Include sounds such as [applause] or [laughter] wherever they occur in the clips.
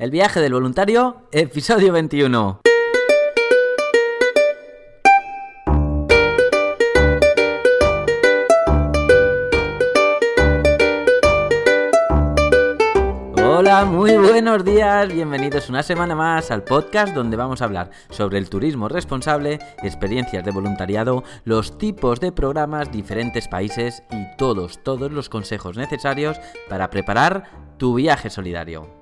El viaje del voluntario, episodio 21. Hola, muy buenos días, bienvenidos una semana más al podcast donde vamos a hablar sobre el turismo responsable, experiencias de voluntariado, los tipos de programas, diferentes países y todos, todos los consejos necesarios para preparar tu viaje solidario.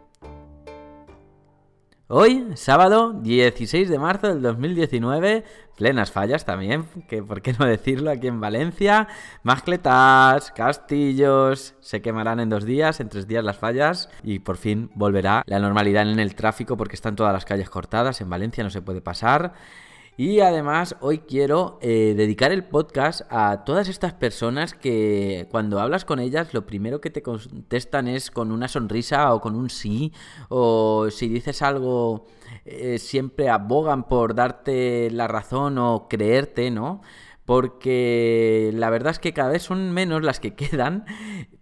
Hoy, sábado 16 de marzo del 2019, plenas fallas también, que por qué no decirlo, aquí en Valencia, mascletas, castillos, se quemarán en dos días, en tres días las fallas y por fin volverá la normalidad en el tráfico porque están todas las calles cortadas, en Valencia no se puede pasar. Y además hoy quiero eh, dedicar el podcast a todas estas personas que cuando hablas con ellas lo primero que te contestan es con una sonrisa o con un sí o si dices algo eh, siempre abogan por darte la razón o creerte, ¿no? Porque la verdad es que cada vez son menos las que [laughs] quedan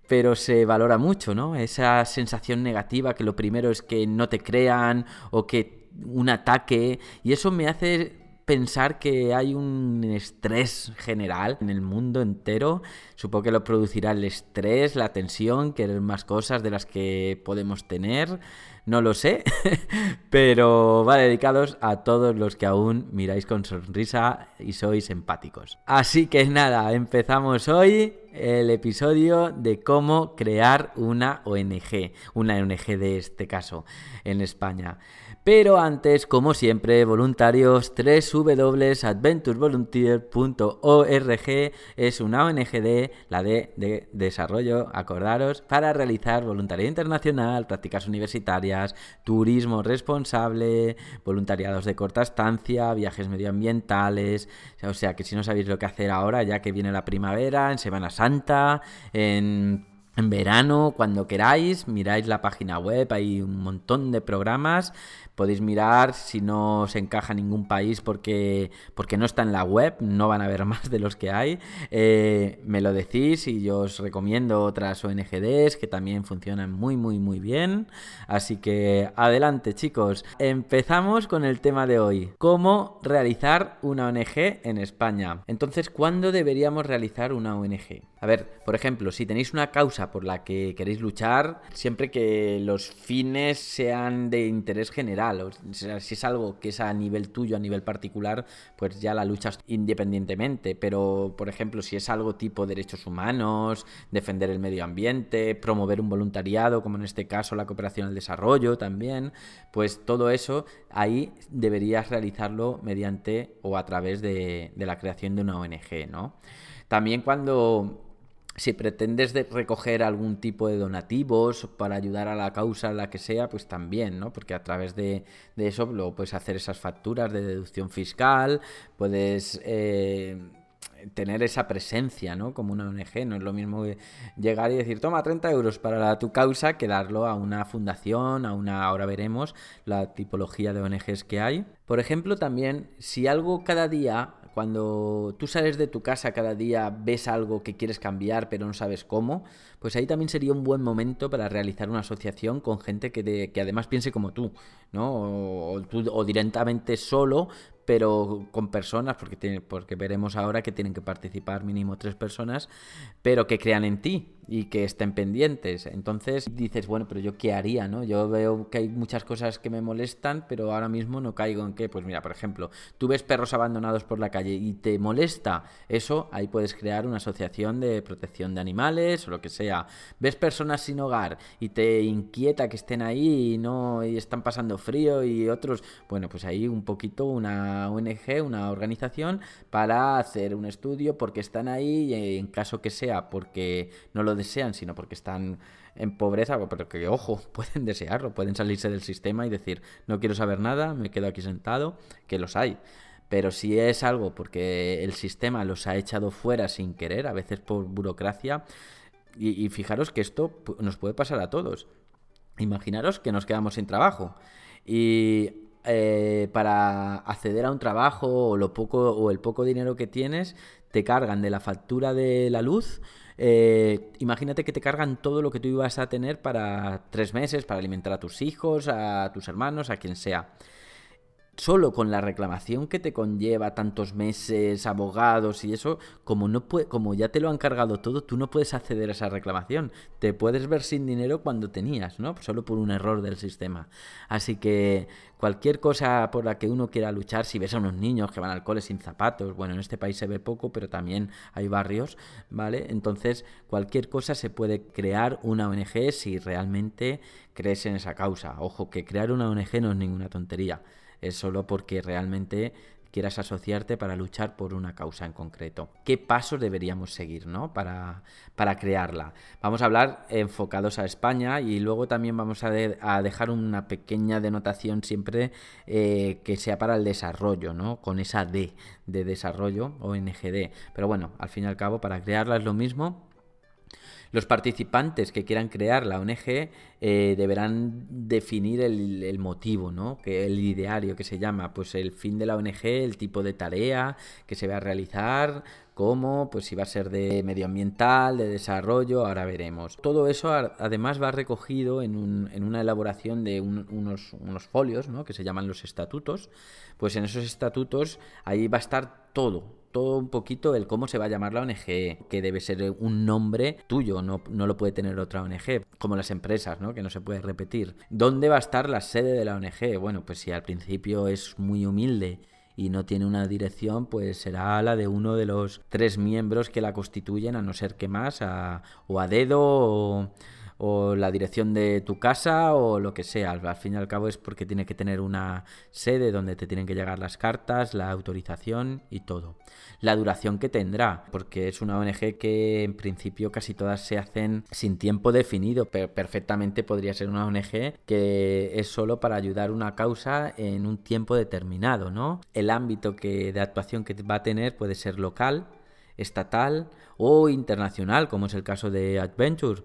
pero se valora mucho, ¿no? Esa sensación negativa que lo primero es que no te crean o que un ataque y eso me hace pensar que hay un estrés general en el mundo entero. Supongo que lo producirá el estrés, la tensión, querer más cosas de las que podemos tener. No lo sé, [laughs] pero va dedicados a todos los que aún miráis con sonrisa y sois empáticos. Así que nada, empezamos hoy el episodio de cómo crear una ONG, una ONG de este caso en España. Pero antes, como siempre, voluntarios, www.adventurevolunteer.org es una ONG de la de, de desarrollo, acordaros, para realizar voluntariado internacional, prácticas universitarias, turismo responsable, voluntariados de corta estancia, viajes medioambientales. O sea que si no sabéis lo que hacer ahora, ya que viene la primavera, en Semana Santa, en en verano, cuando queráis, miráis la página web, hay un montón de programas Podéis mirar si no os encaja ningún país porque, porque no está en la web, no van a ver [laughs] más de los que hay. Eh, me lo decís y yo os recomiendo otras ONGDs que también funcionan muy, muy, muy bien. Así que adelante chicos. Empezamos con el tema de hoy. ¿Cómo realizar una ONG en España? Entonces, ¿cuándo deberíamos realizar una ONG? A ver, por ejemplo, si tenéis una causa por la que queréis luchar, siempre que los fines sean de interés general, si es algo que es a nivel tuyo, a nivel particular, pues ya la luchas independientemente. Pero, por ejemplo, si es algo tipo derechos humanos, defender el medio ambiente, promover un voluntariado, como en este caso la cooperación al desarrollo también, pues todo eso ahí deberías realizarlo mediante o a través de, de la creación de una ONG, ¿no? También cuando si pretendes recoger algún tipo de donativos para ayudar a la causa, la que sea, pues también, ¿no? Porque a través de, eso luego puedes hacer esas facturas de deducción fiscal, puedes eh, tener esa presencia, ¿no? Como una ONG. No es lo mismo llegar y decir, toma 30 euros para tu causa, que darlo a una fundación, a una, ahora veremos la tipología de ONGs que hay. Por ejemplo, también, si algo cada día cuando tú sales de tu casa cada día, ves algo que quieres cambiar pero no sabes cómo, pues ahí también sería un buen momento para realizar una asociación con gente que, además piense como tú, ¿no? O, o directamente solo, pero con personas, porque, porque veremos ahora que tienen que participar mínimo tres personas, pero que crean en ti y que estén pendientes. Entonces dices, bueno, pero yo qué haría, ¿no? Yo veo que hay muchas cosas que me molestan, pero ahora mismo no caigo en qué. Pues mira, por ejemplo, tú ves perros abandonados por la calle y te molesta eso, ahí puedes crear una asociación de protección de animales o lo que sea. Ves personas sin hogar y te inquieta que estén ahí y no y están pasando frío y otros, bueno, pues ahí un poquito una ONG, una organización, para hacer un estudio porque están ahí y en caso que sea porque no lo desean, sino porque están en pobreza, pero que ojo, [laughs] pueden desearlo, pueden salirse del sistema y decir, no quiero saber nada, me quedo aquí sentado, que los hay. Pero si es algo porque el sistema los ha echado fuera sin querer, a veces por burocracia, y, fijaros que esto nos puede pasar a todos. Imaginaros que nos quedamos sin trabajo y eh, para acceder a un trabajo o lo poco o el poco dinero que tienes te cargan de la factura de la luz Eh, imagínate que te cargan todo lo que tú ibas a tener para tres meses, para alimentar a tus hijos, a tus hermanos, a quien sea solo con la reclamación que te conlleva tantos meses, abogados y eso, como no puede, como ya te lo han cargado todo, tú no puedes acceder a esa reclamación. Te puedes ver sin dinero cuando tenías, ¿no? Solo por un error del sistema. Así que cualquier cosa por la que uno quiera luchar, si ves a unos niños que van al cole sin zapatos, bueno, en este país se ve poco, pero también hay barrios, ¿vale? Entonces, cualquier cosa se puede crear una ONG si realmente crees en esa causa. Ojo, que crear una ONG no es ninguna tontería es solo porque realmente quieras asociarte para luchar por una causa en concreto. ¿Qué pasos deberíamos seguir ¿no? para, para crearla? Vamos a hablar enfocados a España y luego también vamos a, dejar una pequeña denotación siempre eh, que sea para el desarrollo, ¿no? con esa D de desarrollo o NGD. Pero bueno, al fin y al cabo, para crearla es lo mismo los participantes que quieran crear la ONG eh, deberán definir el, motivo, ¿no? Que el ideario que se llama, pues el fin de la ONG, el tipo de tarea que se va a realizar, cómo, pues si va a ser de medioambiental, de desarrollo, ahora veremos. Todo eso además va recogido en, una elaboración de unos, unos folios, ¿no? Que se llaman los estatutos. Pues en esos estatutos ahí va a estar todo, todo un poquito el cómo se va a llamar la ONG, que debe ser un nombre tuyo, no, no lo puede tener otra ONG, como las empresas, ¿no? que no se puede repetir. ¿Dónde va a estar la sede de la ONG? Bueno, pues si al principio es muy humilde y no tiene una dirección, pues será la de uno de los tres miembros que la constituyen, a no ser que más, o a dedo o o la dirección de tu casa o lo que sea. Al fin y al cabo es porque tiene que tener una sede donde te tienen que llegar las cartas, la autorización y todo. La duración que tendrá, porque es una ONG que en principio casi todas se hacen sin tiempo definido, pero perfectamente podría ser una ONG que es solo para ayudar una causa en un tiempo determinado, ¿no? El ámbito que, de actuación que va a tener puede ser local, estatal o internacional, como es el caso de Adventure,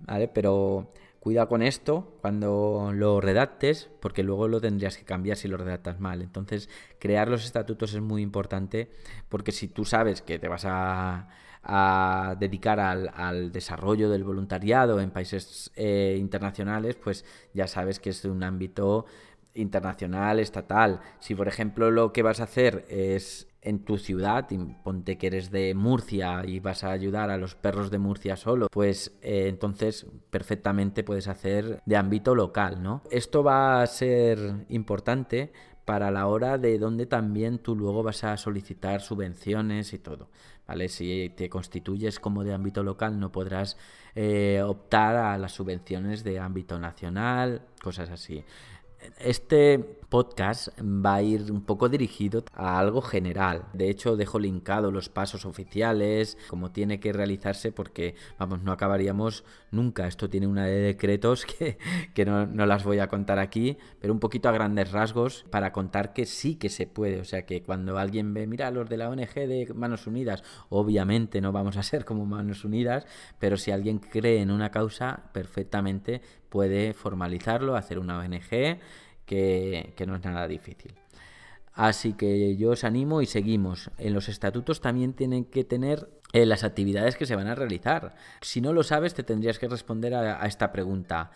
¿vale? Pero cuida con esto cuando lo redactes, porque luego lo tendrías que cambiar si lo redactas mal. Entonces, crear los estatutos es muy importante, porque si tú sabes que te vas a, dedicar al, desarrollo del voluntariado en países eh, internacionales, pues ya sabes que es de un ámbito internacional, estatal. Si, por ejemplo, lo que vas a hacer es en tu ciudad, y ponte que eres de Murcia y vas a ayudar a los perros de Murcia solo, pues eh, entonces perfectamente puedes hacer de ámbito local, ¿no? Esto va a ser importante para la hora de donde también tú luego vas a solicitar subvenciones y todo. ¿Vale? Si te constituyes como de ámbito local no podrás eh, optar a las subvenciones de ámbito nacional, cosas así. Este podcast va a ir un poco dirigido a algo general. De hecho, dejo linkado los pasos oficiales, como tiene que realizarse, porque, vamos, no acabaríamos nunca. Esto tiene una de decretos [laughs] que, que no, no, las voy a contar aquí, pero un poquito a grandes rasgos para contar que sí que se puede. O sea, que cuando alguien ve, mira, los de la ONG de Manos Unidas, obviamente no vamos a ser como Manos Unidas, pero si alguien cree en una causa, perfectamente puede formalizarlo, hacer una ONG que, no es nada difícil. Así que yo os animo y seguimos. En los estatutos también tienen que tener las actividades que se van a realizar. Si no lo sabes, te tendrías que responder a esta pregunta.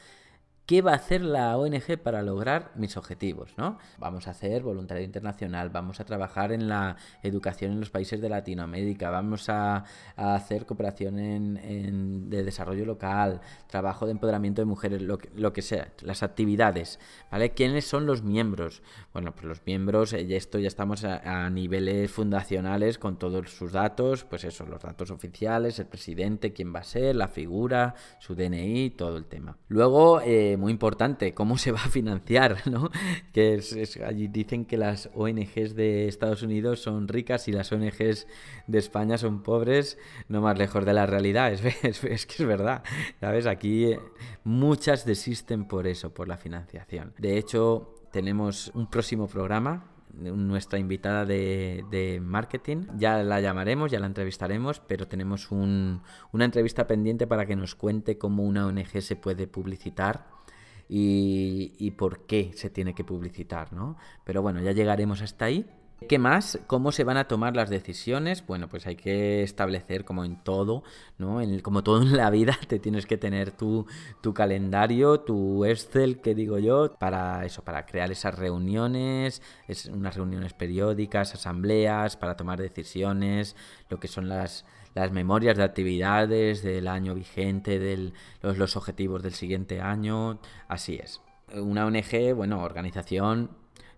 ¿Qué va a hacer la ONG para lograr mis objetivos? ¿no? Vamos a hacer voluntariado internacional, vamos a trabajar en la educación en los países de Latinoamérica, vamos a, hacer cooperación en, de desarrollo local, trabajo de empoderamiento de mujeres, lo que, sea, las actividades. ¿vale? ¿Quiénes son los miembros? Bueno, pues los miembros, eh, esto ya estamos a, niveles fundacionales con todos sus datos, pues eso, los datos oficiales, el presidente, quién va a ser, la figura, su DNI, todo el tema. Luego, eh, muy importante, cómo se va a financiar, [laughs] ¿no? Que es, allí dicen que las ONGs de Estados Unidos son ricas y las ONGs de España son pobres, no más lejos de la realidad, [laughs] es, es que es verdad. Aquí eh, muchas desisten por eso, por la financiación. De hecho, tenemos un próximo programa nuestra invitada de, marketing. Ya la llamaremos, ya la entrevistaremos, pero tenemos una entrevista pendiente para que nos cuente cómo una ONG se puede publicitar y, por qué se tiene que publicitar, ¿no? Pero bueno, ya llegaremos hasta ahí. ¿Qué más? ¿Cómo se van a tomar las decisiones? Bueno, pues hay que establecer como en todo, ¿no? Como todo en la vida, [laughs] te tienes que tener tu, tu calendario, tu Excel, que digo yo, para eso, para crear esas reuniones, es unas reuniones periódicas, asambleas, para tomar decisiones, lo que son las, las memorias de actividades del año vigente, de los, objetivos del siguiente año, así es. Una ONG, bueno, organización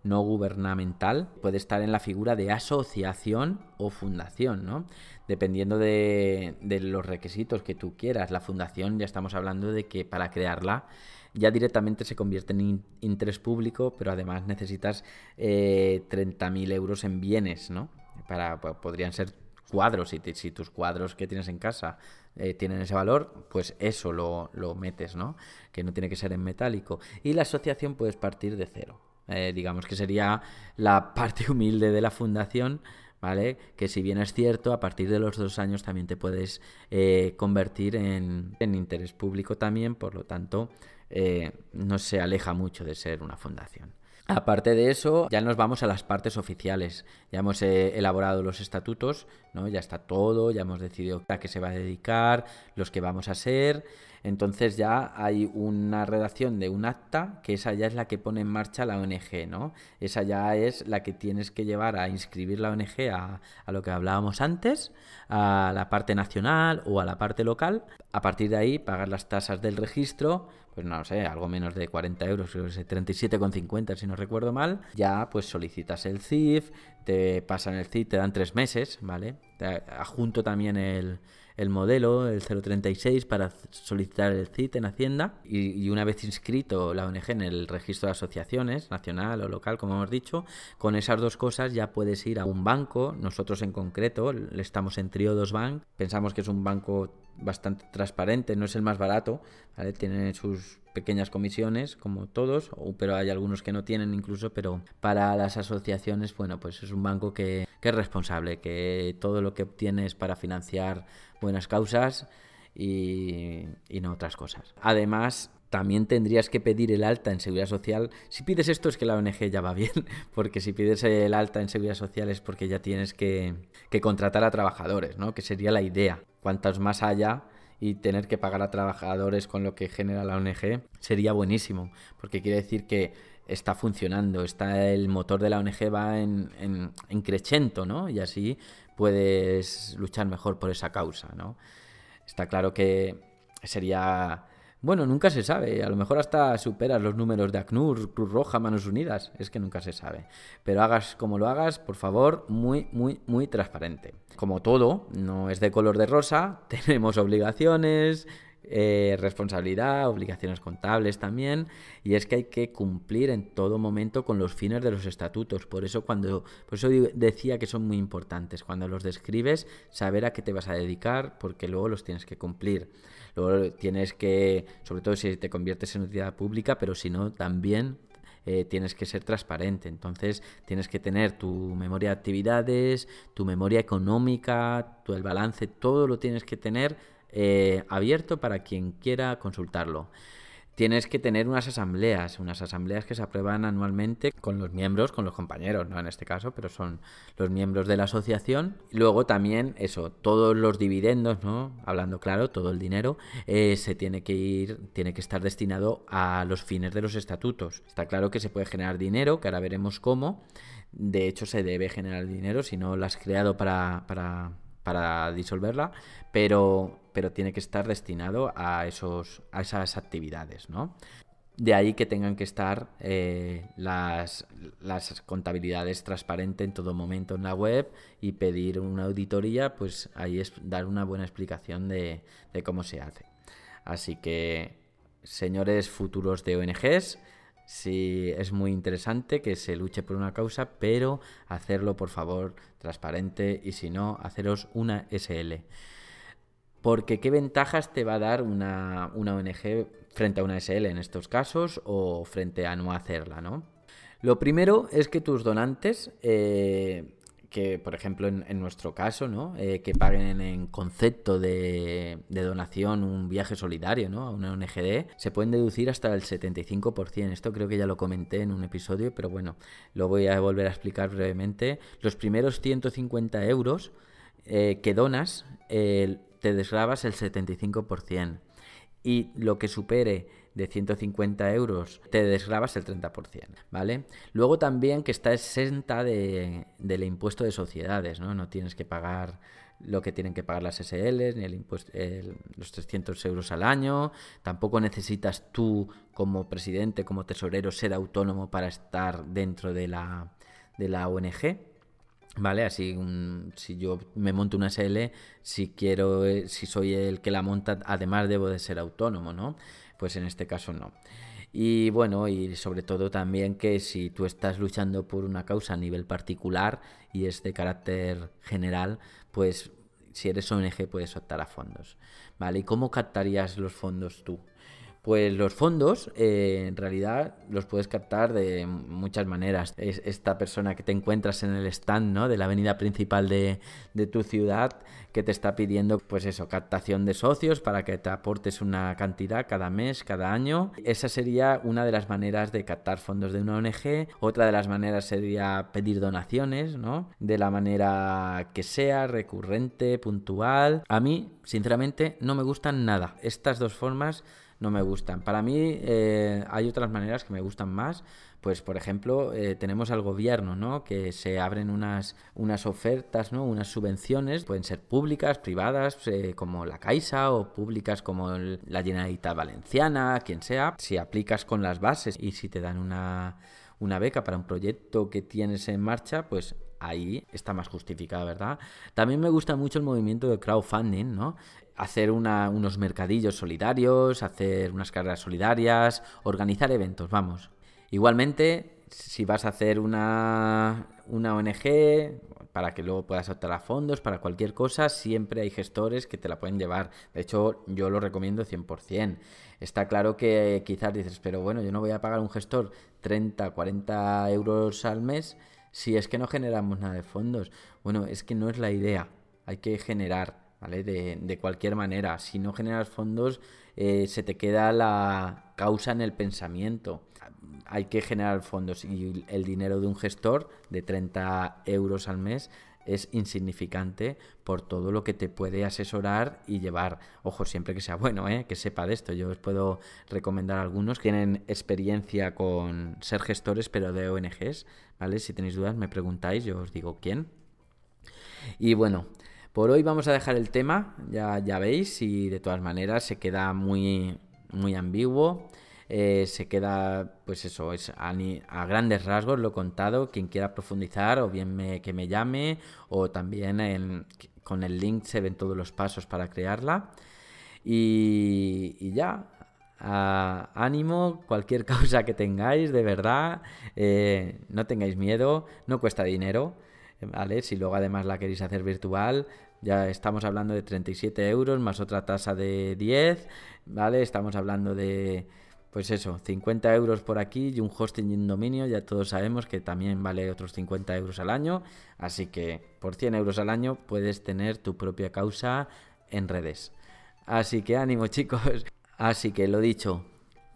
no gubernamental puede estar en la figura de asociación o fundación, ¿no? Dependiendo de, los requisitos que tú quieras. La fundación ya estamos hablando de que para crearla ya directamente se convierte en interés público, pero además necesitas eh, 30.000 euros en bienes, ¿no? Para, podrían ser cuadros, si, si tus cuadros que tienes en casa eh, tienen ese valor, pues eso lo, lo metes, ¿no? Que no tiene que ser en metálico. Y la asociación puedes partir de cero. Eh, digamos que sería la [laughs] parte humilde de la fundación, ¿vale? Que si bien es cierto, a partir de los dos años también te puedes eh, convertir en, interés público también, por lo tanto, no se aleja mucho de ser una fundación. Aparte de eso, ya nos vamos a las partes oficiales. Ya hemos elaborado los estatutos, ¿no? Ya está todo, ya hemos decidido a qué se va a dedicar, los que vamos a ser entonces ya hay una redacción de un acta que esa ya es la que pone en marcha la ONG, ¿no? Esa ya es la que tienes que llevar a inscribir la ONG a, a lo que hablábamos antes, a la parte nacional o a la parte local. A partir de ahí pagar las tasas del registro, pues no sé, algo menos de 40 euros, 37,50 si no recuerdo mal. Ya pues solicitas el CIF, te pasan el CIF, te dan tres meses, ¿vale? Te adjunto también el, el modelo, el 036, para solicitar el CIT en Hacienda. Y, una vez inscrito la ONG en el registro de asociaciones, nacional o local, como hemos dicho, con esas dos cosas ya puedes ir a un banco. Nosotros en concreto estamos en Triodos Bank. Pensamos que es un banco bastante transparente, no es el más barato, tiene sus pequeñas comisiones como todos, pero hay algunos que no tienen incluso, pero para las asociaciones, bueno, pues es un banco que, es responsable, que todo lo que obtienes para financiar buenas causas y, no otras cosas. Además, también tendrías que pedir el alta en seguridad social. Si pides esto es que la ONG ya va bien, [laughs] porque si pides el alta en seguridad social es porque ya tienes que, que contratar a trabajadores, ¿no? Que sería la idea. Cuantos más haya y tener que pagar a trabajadores con lo que genera la ONG sería buenísimo, porque quiere decir que está funcionando, está el motor de la ONG va en, en, ¿no? Y así puedes luchar mejor por esa causa, ¿no? Está claro que sería... Bueno, nunca se sabe. A lo mejor hasta superas los números de ACNUR, Cruz Roja, Manos Unidas. Es que nunca se sabe. Pero hagas como lo hagas, por favor, muy, muy, muy transparente. Como todo, no es de color de rosa. [laughs] Tenemos obligaciones, eh, responsabilidad, obligaciones contables también, y es que hay que cumplir en todo momento con los fines de los estatutos. Por eso cuando, por eso decía que son muy importantes. Cuando los describes, saber a qué te vas a dedicar, porque luego los tienes que cumplir. Luego tienes que, sobre todo si te conviertes en utilidad pública, pero si no, también eh, tienes que ser transparente. Entonces tienes que tener tu memoria de actividades, tu memoria económica, tu, el balance, todo lo tienes que tener eh, abierto para quien quiera consultarlo. Tienes que tener unas asambleas, unas asambleas que se aprueban anualmente con los miembros, con los compañeros, no en este caso, pero son los miembros de la asociación. Luego también, eso, todos los dividendos, ¿no? Hablando claro, todo el dinero eh, se tiene que ir, tiene que estar destinado a los fines de los estatutos. Está claro que se puede generar dinero, que ahora veremos cómo. De hecho, se debe generar dinero si no lo has creado para, para para disolverla, pero, pero tiene que estar destinado a, esos, a esas actividades, ¿no? De ahí que tengan que estar eh, las, las, contabilidades transparentes en todo momento en la web y pedir una auditoría, pues ahí es dar una buena explicación de, de cómo se hace. Así que, señores futuros de ONGs, Sí, es muy interesante que se luche por una causa, pero hacerlo, por favor, transparente y si no, haceros una SL. Porque ¿qué ventajas te va a dar una, ONG frente a una SL en estos casos o frente a no hacerla, ¿no? Lo primero es que tus donantes, eh, que, por ejemplo, en, nuestro caso, ¿no? Eh, que paguen en concepto de, donación un viaje solidario ¿no? a una ONGD, se pueden deducir hasta el 75%. Esto creo que ya lo comenté en un episodio, pero bueno, lo voy a volver a explicar brevemente. Los primeros 150 euros eh, que donas, te desgrabas el 75%. Y lo que supere de 150 euros, te desgrabas el 30%, ¿vale? Luego también que está exenta de, del impuesto de sociedades, ¿no? No tienes que pagar lo que tienen que pagar las SLs, ni el impuesto, los 300 euros al año. Tampoco necesitas tú, como presidente, como tesorero, ser autónomo para estar dentro de la, de la ONG. ¿Vale? Así, si yo me monto una SL, si quiero, eh, si soy el que la monta, además debo de ser autónomo, ¿no? Pues en este caso no. Y bueno, y sobre todo también que si tú estás luchando por una causa a nivel particular y es de carácter general, pues si eres ONG puedes optar a fondos. ¿Vale? ¿Y cómo captarías los fondos tú? Pues los fondos eh, en realidad los puedes captar de muchas maneras. Es esta persona que te encuentras en el stand ¿no? de la avenida principal de, de, tu ciudad que te está pidiendo pues eso, captación de socios para que te aportes una cantidad cada mes, cada año. Esa sería una de las maneras de captar fondos de una ONG. Otra de las maneras sería pedir donaciones, ¿no? De la manera que sea, recurrente, puntual. A mí, sinceramente, no me gustan nada. Estas dos formas no me gustan. Para mí eh, hay otras maneras que me gustan más. Pues, por ejemplo, eh, tenemos al gobierno, ¿no? Que se abren unas, unas ofertas, ¿no? Unas subvenciones, pueden ser públicas, privadas, eh, como la Caixa, o públicas como la Generalitat Valenciana, quien sea. Si aplicas con las bases y si te dan una, una beca para un proyecto que tienes en marcha, pues ahí está más justificada, ¿verdad? También me gusta mucho el movimiento de crowdfunding, ¿no? Hacer unos mercadillos solidarios, hacer unas carreras solidarias, organizar eventos, vamos. Igualmente, si vas a hacer una, una ONG, para que luego puedas optar a fondos, para cualquier cosa, siempre hay gestores que te la pueden llevar. De hecho, yo lo recomiendo 100%. Está claro que quizás dices, pero bueno, yo no voy a pagar un gestor 30, 40 euros al mes si es que no generamos nada de fondos. Bueno, es que no es la idea. Hay que generar. ¿Vale? De, cualquier manera, si no generas fondos, eh, se te queda la causa en el pensamiento. Hay que generar fondos y el dinero de un gestor de 30 euros al mes es insignificante por todo lo que te puede asesorar y llevar. Ojo, siempre que sea bueno, ¿eh? que sepa de esto. Yo os puedo recomendar algunos que tienen experiencia con ser gestores, pero de ONGs. ¿vale? Si tenéis dudas, me preguntáis, yo os digo quién. Y bueno, por hoy vamos a dejar el tema, ya, ya veis, y de todas maneras se queda muy, muy ambiguo. Eh, se queda, pues eso, es a, grandes rasgos lo contado. Quien quiera profundizar, o bien que me llame, o también con el link se ven todos los pasos para crearla. Y, ya, ánimo, cualquier [laughs] causa que tengáis, de verdad, eh, no tengáis miedo, no cuesta dinero. ¿Vale? Si luego además la queréis hacer virtual, ya estamos hablando de 37 euros más otra tasa de 10, ¿vale? Estamos hablando de, pues eso, 50 euros por aquí y un hosting y un dominio, ya todos sabemos que también vale otros 50 euros al año, así que por 100 euros al año puedes tener tu propia causa en redes. Así que ánimo [laughs] chicos. Así que lo dicho,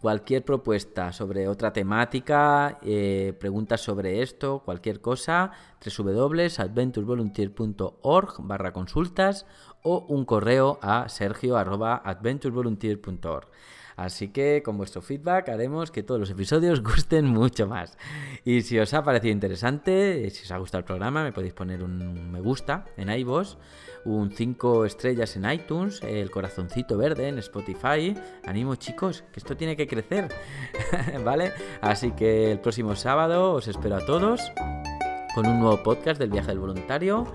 cualquier propuesta sobre otra temática, eh, preguntas sobre esto, cualquier cosa, www.adventurevolunteer.org barra consultas o un correo a sergio Así que con vuestro feedback haremos que todos los episodios [laughs] gusten mucho más. Y si os ha parecido interesante, si os ha gustado el programa, me podéis poner un me gusta en iVoox, un 5 estrellas en iTunes, el corazoncito verde en Spotify. Animo chicos, que esto tiene que crecer. [laughs] ¿Vale? Así que el próximo sábado os espero a todos con un nuevo podcast del viaje del voluntario.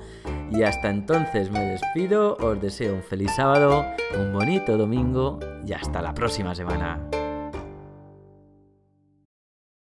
Y hasta entonces me despido, os deseo un feliz sábado, un bonito domingo y hasta la próxima semana.